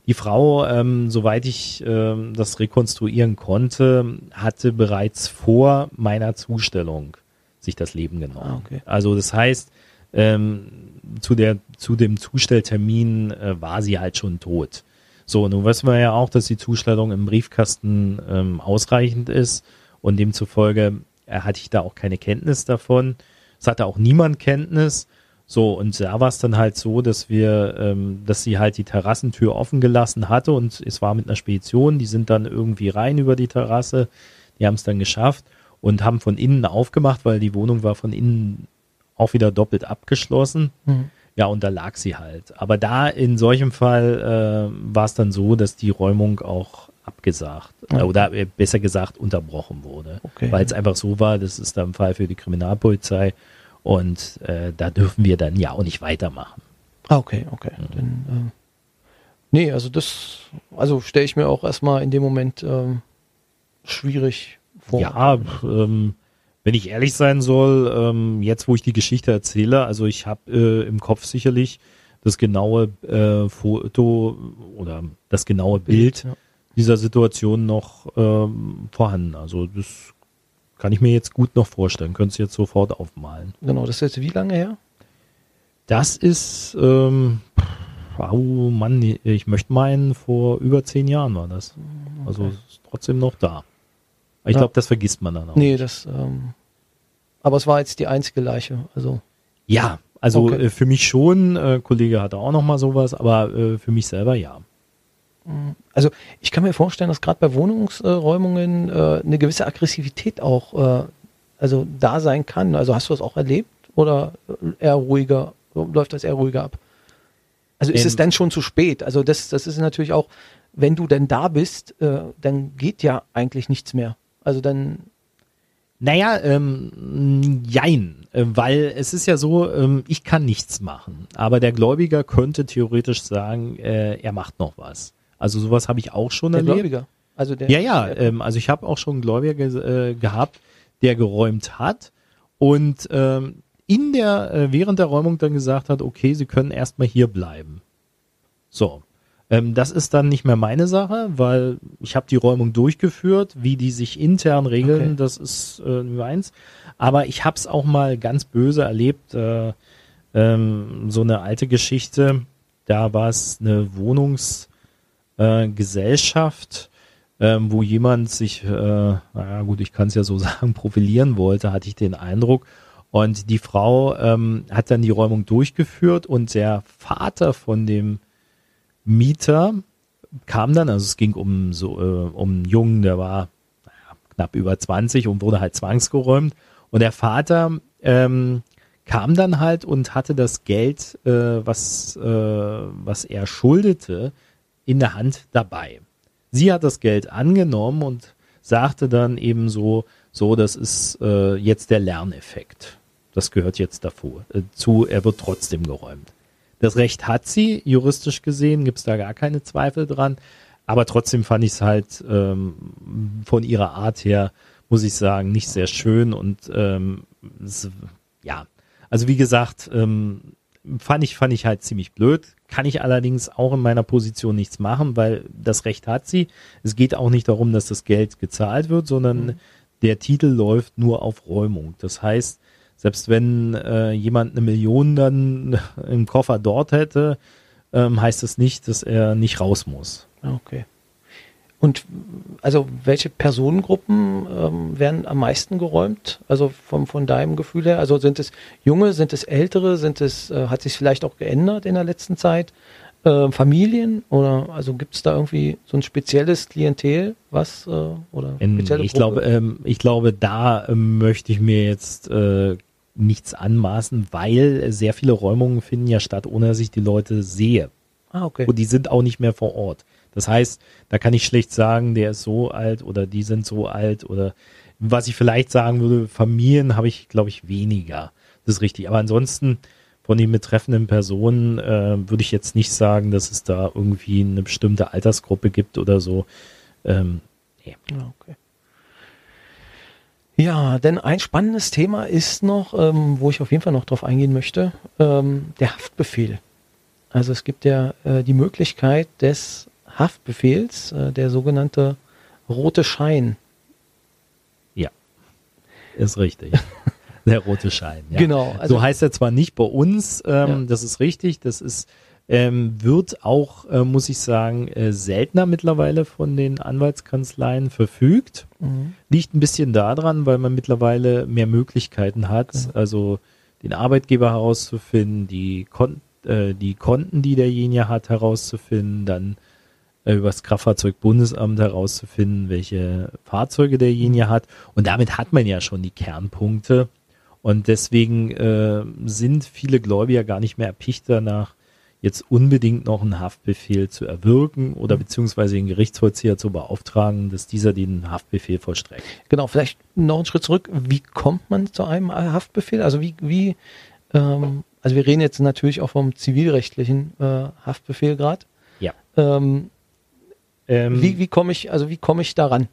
die Frau, ähm, soweit ich ähm, das rekonstruieren konnte, hatte bereits vor meiner Zustellung sich das Leben genommen. Ah, okay. Also das heißt, ähm, zu, der, zu dem Zustelltermin äh, war sie halt schon tot. So, nun wissen wir ja auch, dass die Zustellung im Briefkasten ähm, ausreichend ist und demzufolge äh, hatte ich da auch keine Kenntnis davon. Es hatte auch niemand Kenntnis So, und da war es dann halt so, dass wir, ähm, dass sie halt die Terrassentür offen gelassen hatte und es war mit einer Spedition, die sind dann irgendwie rein über die Terrasse, die haben es dann geschafft und haben von innen aufgemacht, weil die Wohnung war von innen auch wieder doppelt abgeschlossen. Mhm. Ja, und da lag sie halt. Aber da in solchem Fall äh, war es dann so, dass die Räumung auch abgesagt okay. oder äh, besser gesagt unterbrochen wurde. Okay. Weil es einfach so war, das ist dann ein Fall für die Kriminalpolizei und äh, da dürfen wir dann ja auch nicht weitermachen. Ah, okay, okay. Mhm. Dann, äh, nee, also das, also stelle ich mir auch erstmal in dem Moment ähm, schwierig vor. Ja, ähm, wenn ich ehrlich sein soll, ähm, jetzt wo ich die Geschichte erzähle, also ich habe äh, im Kopf sicherlich das genaue äh, Foto oder das genaue Bild ja. Dieser Situation noch ähm, vorhanden. Also das kann ich mir jetzt gut noch vorstellen. Könntest du jetzt sofort aufmalen. Genau, das ist jetzt wie lange her? Das ist, ähm, oh Mann, ich möchte meinen, vor über zehn Jahren war das. Also ist trotzdem noch da. Ich ja. glaube, das vergisst man dann auch. Nee, das, ähm, aber es war jetzt die einzige Leiche, also. Ja, also okay. äh, für mich schon, äh, Kollege hatte auch noch mal sowas, aber äh, für mich selber ja. Also ich kann mir vorstellen, dass gerade bei Wohnungsräumungen äh, eine gewisse Aggressivität auch äh, also da sein kann. Also hast du das auch erlebt oder eher ruhiger, läuft das eher ruhiger ab? Also ist es dann schon zu spät? Also das, das ist natürlich auch, wenn du denn da bist, äh, dann geht ja eigentlich nichts mehr. Also dann. Naja, ähm, jein, äh, weil es ist ja so, ähm, ich kann nichts machen, aber der Gläubiger könnte theoretisch sagen, äh, er macht noch was. Also sowas habe ich auch schon der erlebt. Gläubiger. Also der, ja, ja, ähm, also ich habe auch schon einen Gläubiger ge äh, gehabt, der geräumt hat und ähm, in der äh, während der Räumung dann gesagt hat, okay, Sie können erstmal hier bleiben. So, ähm, das ist dann nicht mehr meine Sache, weil ich habe die Räumung durchgeführt, wie die sich intern regeln, okay. das ist äh, meins. Aber ich habe es auch mal ganz böse erlebt, äh, ähm, so eine alte Geschichte. Da war es eine Wohnungsgesellschaft, äh, ähm, wo jemand sich, äh, naja gut, ich kann es ja so [laughs] sagen, profilieren wollte, hatte ich den Eindruck. Und die Frau ähm, hat dann die Räumung durchgeführt und der Vater von dem Mieter kam dann, also es ging um so äh, um einen Jungen, der war naja, knapp über 20 und wurde halt zwangsgeräumt. Und der Vater ähm, kam dann halt und hatte das Geld, äh, was, äh, was er schuldete, in der Hand dabei. Sie hat das Geld angenommen und sagte dann eben so, so, das ist äh, jetzt der Lerneffekt. Das gehört jetzt davor, äh, zu, er wird trotzdem geräumt. Das Recht hat sie, juristisch gesehen, gibt es da gar keine Zweifel dran. Aber trotzdem fand ich es halt ähm, von ihrer Art her, muss ich sagen, nicht sehr schön. Und ähm, es, ja, also wie gesagt, ähm, fand ich, fand ich halt ziemlich blöd. Kann ich allerdings auch in meiner Position nichts machen, weil das Recht hat sie. Es geht auch nicht darum, dass das Geld gezahlt wird, sondern mhm. der Titel läuft nur auf Räumung. Das heißt, selbst wenn äh, jemand eine Million dann [laughs] im Koffer dort hätte, ähm, heißt das nicht, dass er nicht raus muss. Okay. Und also welche Personengruppen ähm, werden am meisten geräumt? Also vom, von deinem Gefühl her? Also sind es junge, sind es ältere, sind es, äh, hat sich vielleicht auch geändert in der letzten Zeit? Äh, Familien oder also gibt es da irgendwie so ein spezielles Klientel, was äh, oder spezielle ich glaube, ähm, ich glaube, da ähm, möchte ich mir jetzt äh, nichts anmaßen, weil sehr viele Räumungen finden ja statt, ohne dass ich die Leute sehe. Ah, okay. Und die sind auch nicht mehr vor Ort. Das heißt, da kann ich schlecht sagen, der ist so alt oder die sind so alt oder was ich vielleicht sagen würde, Familien habe ich, glaube ich, weniger. Das ist richtig. Aber ansonsten von den betreffenden Personen äh, würde ich jetzt nicht sagen, dass es da irgendwie eine bestimmte Altersgruppe gibt oder so. Ähm, nee. Okay. Ja, denn ein spannendes Thema ist noch, ähm, wo ich auf jeden Fall noch drauf eingehen möchte, ähm, der Haftbefehl. Also es gibt ja äh, die Möglichkeit des Haftbefehls, äh, der sogenannte rote Schein. Ja, ist richtig. [laughs] der rote Schein. Ja. Genau. Also, so heißt er zwar nicht bei uns, ähm, ja. das ist richtig, das ist ähm, wird auch, äh, muss ich sagen, äh, seltener mittlerweile von den Anwaltskanzleien verfügt. Mhm. Liegt ein bisschen daran, weil man mittlerweile mehr Möglichkeiten hat. Mhm. Also den Arbeitgeber herauszufinden, die, Kon äh, die Konten, die derjenige hat, herauszufinden, dann über das Kraftfahrzeugbundesamt herauszufinden, welche Fahrzeuge derjenige hat. Und damit hat man ja schon die Kernpunkte. Und deswegen äh, sind viele Gläubiger gar nicht mehr erpicht danach, jetzt unbedingt noch einen Haftbefehl zu erwirken oder mhm. beziehungsweise den Gerichtsvollzieher zu beauftragen, dass dieser den Haftbefehl vollstreckt. Genau, vielleicht noch einen Schritt zurück. Wie kommt man zu einem Haftbefehl? Also wie, wie ähm, also wir reden jetzt natürlich auch vom zivilrechtlichen äh, Haftbefehl gerade. Ja. Ähm, ähm, wie wie komme ich, also wie komme ich daran?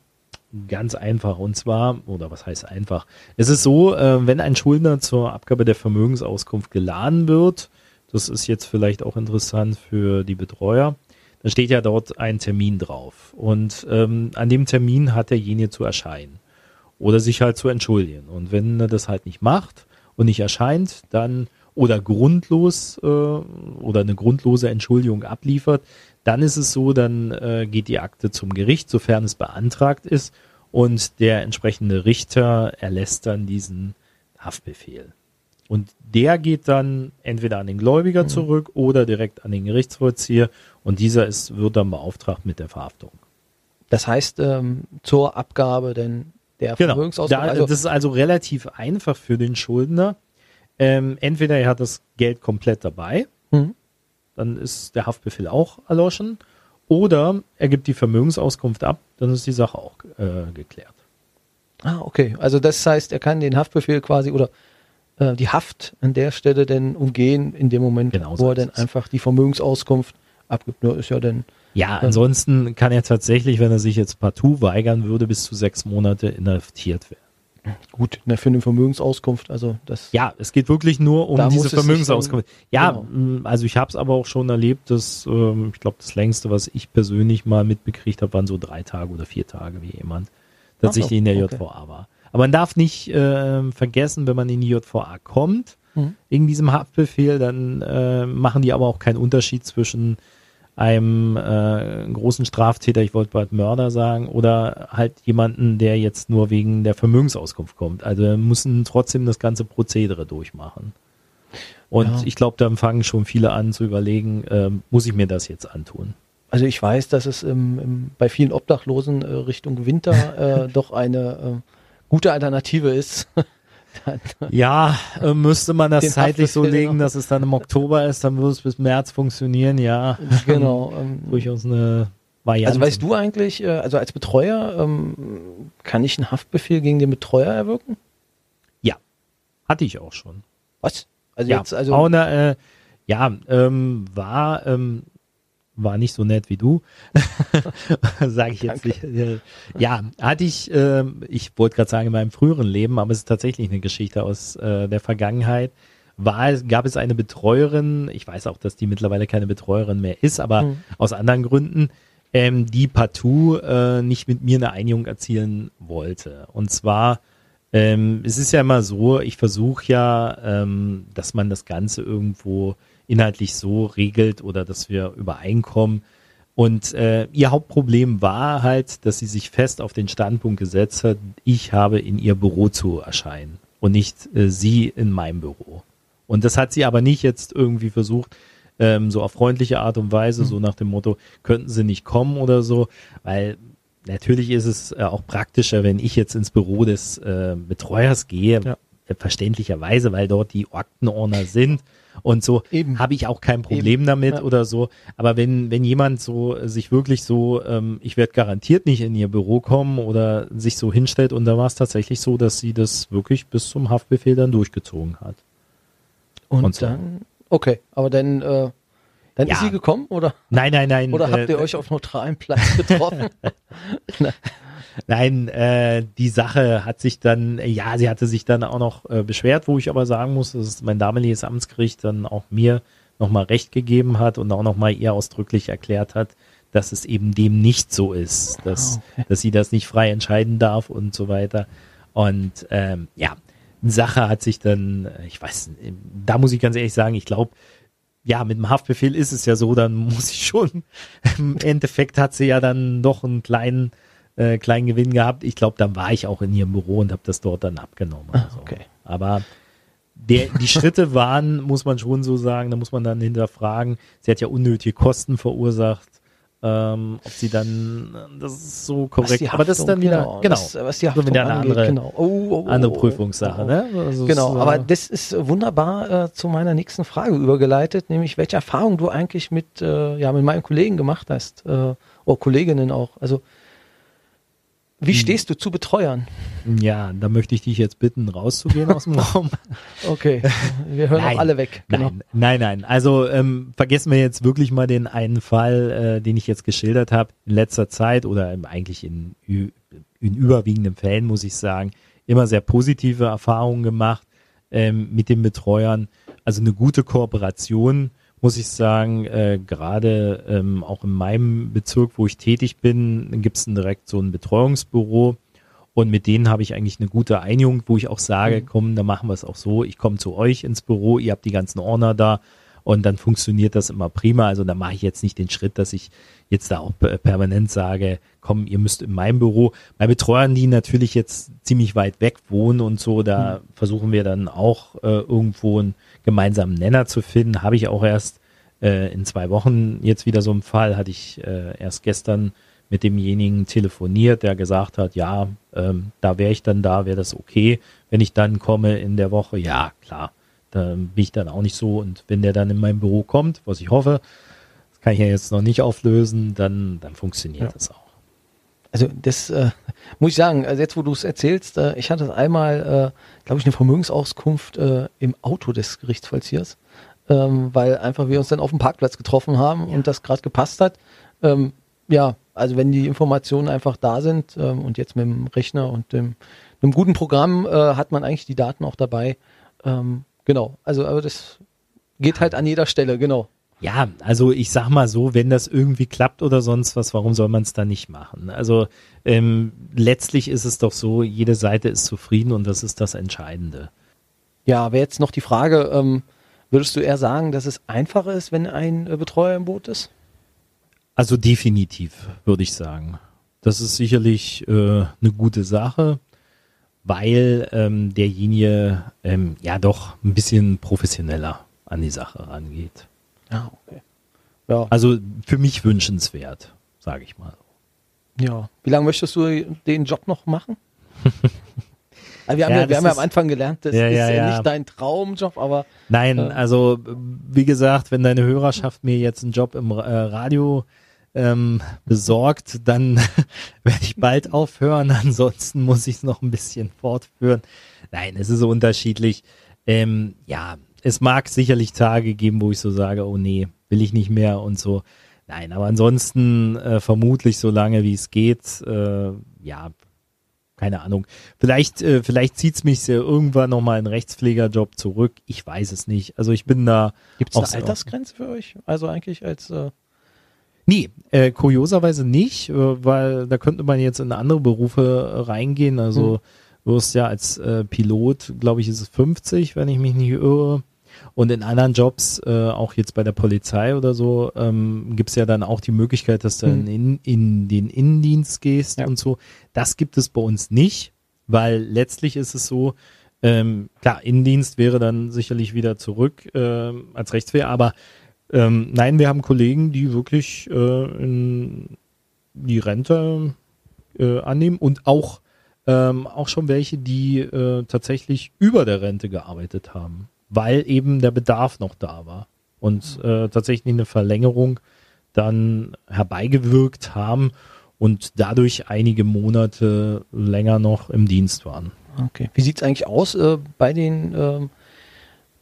Ganz einfach. Und zwar, oder was heißt einfach? Es ist so, äh, wenn ein Schuldner zur Abgabe der Vermögensauskunft geladen wird, das ist jetzt vielleicht auch interessant für die Betreuer. Da steht ja dort ein Termin drauf. Und ähm, an dem Termin hat derjenige zu erscheinen. Oder sich halt zu entschuldigen. Und wenn er das halt nicht macht und nicht erscheint, dann oder grundlos äh, oder eine grundlose Entschuldigung abliefert, dann ist es so, dann äh, geht die Akte zum Gericht, sofern es beantragt ist, und der entsprechende Richter erlässt dann diesen Haftbefehl. Und der geht dann entweder an den Gläubiger mhm. zurück oder direkt an den Gerichtsvollzieher und dieser ist, wird dann beauftragt mit der Verhaftung. Das heißt, ähm, zur Abgabe denn der genau. Vermögensausgabe. Da, also das ist also relativ einfach für den Schuldner. Ähm, entweder er hat das Geld komplett dabei, mhm. Dann ist der Haftbefehl auch erloschen, oder er gibt die Vermögensauskunft ab, dann ist die Sache auch äh, geklärt. Ah, okay. Also das heißt, er kann den Haftbefehl quasi oder äh, die Haft an der Stelle denn umgehen, in dem Moment, genau wo er dann einfach die Vermögensauskunft abgibt. Nur ist ja dann. Ja, ähm, ansonsten kann er tatsächlich, wenn er sich jetzt partout weigern würde, bis zu sechs Monate inhaftiert werden. Gut, ne, für eine Vermögensauskunft, also das. Ja, es geht wirklich nur um diese Vermögensauskunft. Dann, ja, genau. Mm, also ich habe es aber auch schon erlebt, dass ähm, ich glaube, das längste, was ich persönlich mal mitbekriegt habe, waren so drei Tage oder vier Tage, wie jemand tatsächlich so, in der JVA okay. war. Aber man darf nicht äh, vergessen, wenn man in die JVA kommt, mhm. in diesem Haftbefehl, dann äh, machen die aber auch keinen Unterschied zwischen einem äh, großen Straftäter, ich wollte bald Mörder sagen, oder halt jemanden, der jetzt nur wegen der Vermögensauskunft kommt. Also wir müssen trotzdem das ganze Prozedere durchmachen. Und ja. ich glaube, dann fangen schon viele an zu überlegen, äh, muss ich mir das jetzt antun? Also ich weiß, dass es im, im, bei vielen Obdachlosen äh, Richtung Winter äh, [laughs] doch eine äh, gute Alternative ist. [laughs] ja, äh, müsste man das zeitlich so legen, dass es dann im Oktober ist, dann würde es bis März funktionieren, ja. [laughs] Genau. Ähm, durchaus eine Variante. Also weißt du eigentlich, äh, also als Betreuer, ähm, kann ich einen Haftbefehl gegen den Betreuer erwirken? Ja, hatte ich auch schon. Was? Also ja, jetzt, also. Auch eine, äh, ja, ähm, war, ähm, war nicht so nett wie du, [laughs] sage ich jetzt nicht. Ja, hatte ich, äh, ich wollte gerade sagen in meinem früheren Leben, aber es ist tatsächlich eine Geschichte aus äh, der Vergangenheit. War, gab es eine Betreuerin, ich weiß auch, dass die mittlerweile keine Betreuerin mehr ist, aber mhm. aus anderen Gründen, ähm, die partout äh, nicht mit mir eine Einigung erzielen wollte. Und zwar, ähm, es ist ja immer so, ich versuche ja, ähm, dass man das Ganze irgendwo inhaltlich so regelt oder dass wir übereinkommen. Und äh, ihr Hauptproblem war halt, dass sie sich fest auf den Standpunkt gesetzt hat, ich habe in ihr Büro zu erscheinen und nicht äh, sie in meinem Büro. Und das hat sie aber nicht jetzt irgendwie versucht, ähm, so auf freundliche Art und Weise, mhm. so nach dem Motto, könnten sie nicht kommen oder so, weil natürlich ist es äh, auch praktischer, wenn ich jetzt ins Büro des äh, Betreuers gehe, ja. verständlicherweise, weil dort die Aktenordner sind und so habe ich auch kein Problem Eben. damit ja. oder so. Aber wenn, wenn jemand so sich wirklich so, ähm, ich werde garantiert nicht in ihr Büro kommen oder sich so hinstellt und da war es tatsächlich so, dass sie das wirklich bis zum Haftbefehl dann durchgezogen hat. Und, und so. dann, okay, aber dann, äh, dann ja. ist sie gekommen oder? Nein, nein, nein. Oder habt ihr äh, euch auf neutralen Platz getroffen? [laughs] [laughs] Nein, äh, die Sache hat sich dann, ja, sie hatte sich dann auch noch äh, beschwert, wo ich aber sagen muss, dass mein damaliges Amtsgericht dann auch mir nochmal Recht gegeben hat und auch nochmal ihr ausdrücklich erklärt hat, dass es eben dem nicht so ist, dass, ah, okay. dass sie das nicht frei entscheiden darf und so weiter. Und ähm, ja, Sache hat sich dann, ich weiß, da muss ich ganz ehrlich sagen, ich glaube, ja, mit dem Haftbefehl ist es ja so, dann [laughs] muss ich schon, im Endeffekt hat sie ja dann doch einen kleinen äh, kleinen Gewinn gehabt. Ich glaube, dann war ich auch in ihrem Büro und habe das dort dann abgenommen. Ah, okay. Aber der, die Schritte waren, muss man schon so sagen, da muss man dann hinterfragen. Sie hat ja unnötige Kosten verursacht. Ähm, ob sie dann, das ist so korrekt, Haftung, aber das ist dann wieder, genau, genau was, was die Haftung so wieder eine angeht, andere, genau. oh, oh, oh, andere oh, Prüfungssache. oh, Ne? Also genau, aber äh, das ist wunderbar äh, zu meiner nächsten Frage übergeleitet, nämlich welche Erfahrung du eigentlich mit, äh, ja, mit meinen Kollegen gemacht hast, äh, oder Kolleginnen auch. Also wie Hm. stehst du zu Betreuern? Ja, da möchte ich dich jetzt bitten, rauszugehen aus dem [laughs] Raum. Okay, wir hören Nein, auch alle weg. Genau. Nein, nein, nein. Also ähm, vergessen wir jetzt wirklich mal den einen Fall, äh, den ich jetzt geschildert habe. In letzter Zeit oder ähm, eigentlich in, in überwiegenden Fällen, muss ich sagen, immer sehr positive Erfahrungen gemacht ähm, mit den Betreuern. Also eine gute Kooperation, muss ich sagen. Äh, Gerade ähm, auch in meinem Bezirk, wo ich tätig bin, gibt es direkt so ein Betreuungsbüro. Und mit denen habe ich eigentlich eine gute Einigung, wo ich auch sage, Mhm. komm, dann machen wir es auch so. Ich komme zu euch ins Büro, ihr habt die ganzen Ordner da und dann funktioniert das immer prima. Also da mache ich jetzt nicht den Schritt, dass ich jetzt da auch pe- permanent sage, komm, ihr müsst in meinem Büro. Bei Betreuern, die natürlich jetzt ziemlich weit weg wohnen und so, da versuchen wir dann auch äh, irgendwo einen gemeinsamen Nenner zu finden. Habe ich auch erst äh, in zwei Wochen jetzt wieder so einen Fall, hatte ich äh, erst gestern mit demjenigen telefoniert, der gesagt hat, ja, ähm, da wäre ich dann da, wäre das okay, wenn ich dann komme in der Woche. Ja, klar, da bin ich dann auch nicht so. Und wenn der dann in mein Büro kommt, was ich hoffe, das kann ich ja jetzt noch nicht auflösen, dann, dann funktioniert Ja. das auch. Also das äh, muss ich sagen, also jetzt wo du es erzählst, äh, ich hatte einmal, äh, glaube ich, eine Vermögensauskunft äh, im Auto des Gerichtsvollziehers, ähm, weil einfach wir uns dann auf dem Parkplatz getroffen haben und das gerade gepasst hat. Ähm, ja, also wenn die Informationen einfach da sind ähm, und jetzt mit dem Rechner und dem einem guten Programm äh, hat man eigentlich die Daten auch dabei. Ähm, genau, also aber das geht halt an jeder Stelle, genau. Ja, also ich sag mal so, wenn das irgendwie klappt oder sonst was, warum soll man es dann nicht machen? Also ähm, letztlich ist es doch so, jede Seite ist zufrieden und das ist das Entscheidende. Ja, wäre jetzt noch die Frage, ähm, würdest du eher sagen, dass es einfacher ist, wenn ein äh, Betreuer im Boot ist? Also definitiv, würde ich sagen. Das ist sicherlich äh, eine gute Sache, weil ähm, derjenige ähm, ja doch ein bisschen professioneller an die Sache rangeht. Ja, okay. Ja, Also für mich wünschenswert, sage ich mal. ja. Wie lange möchtest du den Job noch machen? [laughs] Also wir haben Ja, ja, wir haben ja am Anfang gelernt, das Ja, ist ja. nicht dein Traumjob, aber Nein, Äh. also wie gesagt, wenn deine Hörerschaft mir jetzt einen Job im äh, Radio ähm, besorgt, dann [laughs] werde ich bald aufhören. [laughs] Ansonsten muss ich es noch ein bisschen fortführen. Nein, es ist so unterschiedlich. Ähm, ja, es mag sicherlich Tage geben, wo ich so sage, oh nee, will ich nicht mehr und so. Nein, aber ansonsten äh, vermutlich so lange wie es geht. Äh, ja, keine Ahnung. Vielleicht, äh, vielleicht zieht's mich ja irgendwann nochmal in Rechtspflegerjob zurück. Ich weiß es nicht. Also ich bin da. gibt es Auch eine. Altersgrenze für euch? Also eigentlich als äh, Nee, äh, kurioserweise nicht, äh, weil da könnte man jetzt in andere Berufe äh, reingehen. Also du wirst ja als äh, Pilot, glaube ich, ist es 50, wenn ich mich nicht irre. Und in anderen Jobs, äh, auch jetzt bei der Polizei oder so, ähm, gibt's ja dann auch die Möglichkeit, dass du Hm. in, in den Innendienst gehst Ja. und so. Das gibt es bei uns nicht, weil letztlich ist es so, ähm, klar, Innendienst wäre dann sicherlich wieder zurück ähm, als Rechtswehr, aber ähm, nein, wir haben Kollegen, die wirklich äh, die Rente äh, annehmen und auch, ähm, auch schon welche, die äh, tatsächlich über der Rente gearbeitet haben, weil eben der Bedarf noch da war und äh, tatsächlich eine Verlängerung dann herbeigewirkt haben und dadurch einige Monate länger noch im Dienst waren. Okay. Wie sieht's eigentlich aus äh, bei den ähm,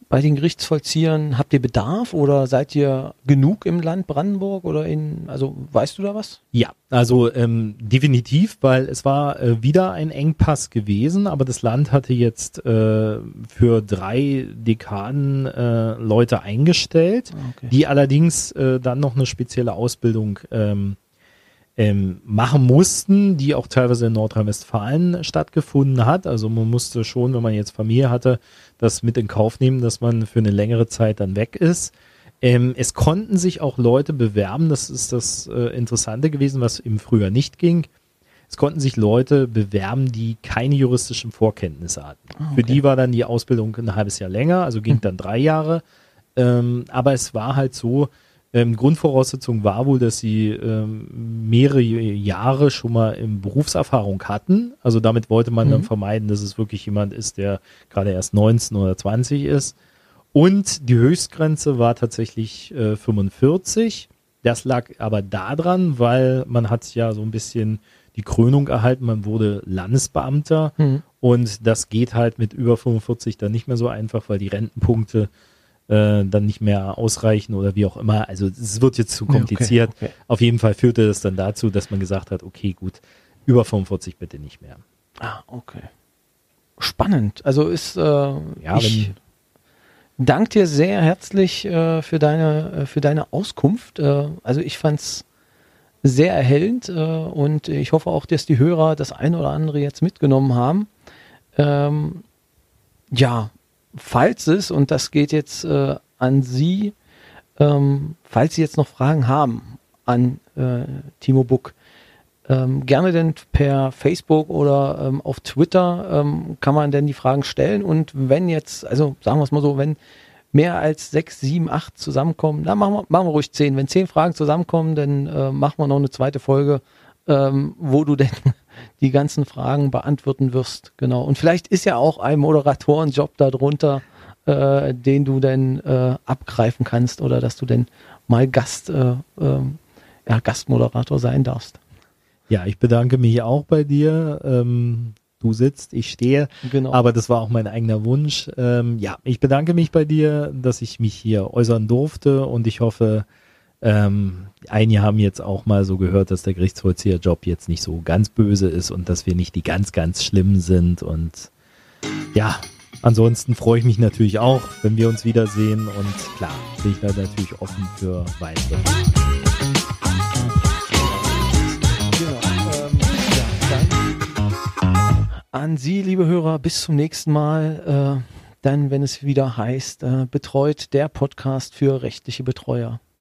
bei den Gerichtsvollziehern? Habt ihr Bedarf oder seid ihr genug im Land Brandenburg oder in also weißt du da was? Ja, also ähm, definitiv, weil es war äh, wieder ein Engpass gewesen, aber das Land hatte jetzt äh, für drei Dekaden äh, Leute eingestellt, Okay. die allerdings äh, dann noch eine spezielle Ausbildung ähm, ähm, machen mussten, die auch teilweise in Nordrhein-Westfalen stattgefunden hat. Also man musste schon, wenn man jetzt Familie hatte, das mit in Kauf nehmen, dass man für eine längere Zeit dann weg ist. Ähm, es konnten sich auch Leute bewerben, das ist das äh, Interessante gewesen, was eben früher nicht ging. es konnten sich Leute bewerben, die keine juristischen Vorkenntnisse hatten. Ah, okay. Für die war dann die Ausbildung ein halbes Jahr länger, also ging hm. dann drei Jahre. Ähm, aber es war halt so, ähm, Grundvoraussetzung war wohl, dass sie ähm, mehrere Jahre schon mal in Berufserfahrung hatten. Also damit wollte man mhm. dann vermeiden, dass es wirklich jemand ist, der gerade erst 19 oder 20 ist. Und die Höchstgrenze war tatsächlich äh, 45. Das lag aber daran, weil man hat ja so ein bisschen die Krönung erhalten, man wurde Landesbeamter mhm. und das geht halt mit über 45 dann nicht mehr so einfach, weil die Rentenpunkte äh, dann nicht mehr ausreichen oder wie auch immer. Also es wird jetzt zu kompliziert. Okay, okay. Auf jeden Fall führte das dann dazu, dass man gesagt hat, okay, gut, über 45 bitte nicht mehr. Ah, okay. Spannend. Also ist äh, ja, ich danke dir sehr herzlich äh, für deine äh, für deine Auskunft. Äh, also ich fand's sehr erhellend äh, und ich hoffe auch, dass die Hörer das eine oder andere jetzt mitgenommen haben. Ähm, ja, falls es, und das geht jetzt äh, an Sie, ähm, falls Sie jetzt noch Fragen haben an äh, Timo Buck, ähm, gerne denn per Facebook oder ähm, auf Twitter ähm, kann man denn die Fragen stellen. Und wenn jetzt, also sagen wir es mal so, wenn mehr als sechs, sieben, acht zusammenkommen, dann machen wir, machen wir ruhig zehn. Wenn zehn Fragen zusammenkommen, dann äh, machen wir noch eine zweite Folge, ähm, wo du denn die ganzen Fragen beantworten wirst. Genau. Und vielleicht ist ja auch ein Moderatorenjob darunter, äh, den du dann äh, abgreifen kannst oder dass du denn mal Gast, äh, ähm, ja, Gastmoderator sein darfst. Ja, ich bedanke mich auch bei dir. Ähm, du sitzt, ich stehe. Genau. Aber das war auch mein eigener Wunsch. Ähm, ja, ich bedanke mich bei dir, dass ich mich hier äußern durfte und ich hoffe, ähm, einige haben jetzt auch mal so gehört, dass der Gerichtsvollzieherjob jetzt nicht so ganz böse ist und dass wir nicht die ganz, ganz schlimmen sind. Und ja, ansonsten freue ich mich natürlich auch, wenn wir uns wiedersehen. Und klar, bin ich da natürlich offen für weitere. An Sie, liebe Hörer, bis zum nächsten Mal. Äh, dann, wenn es wieder heißt, äh, betreut der Podcast für rechtliche Betreuer.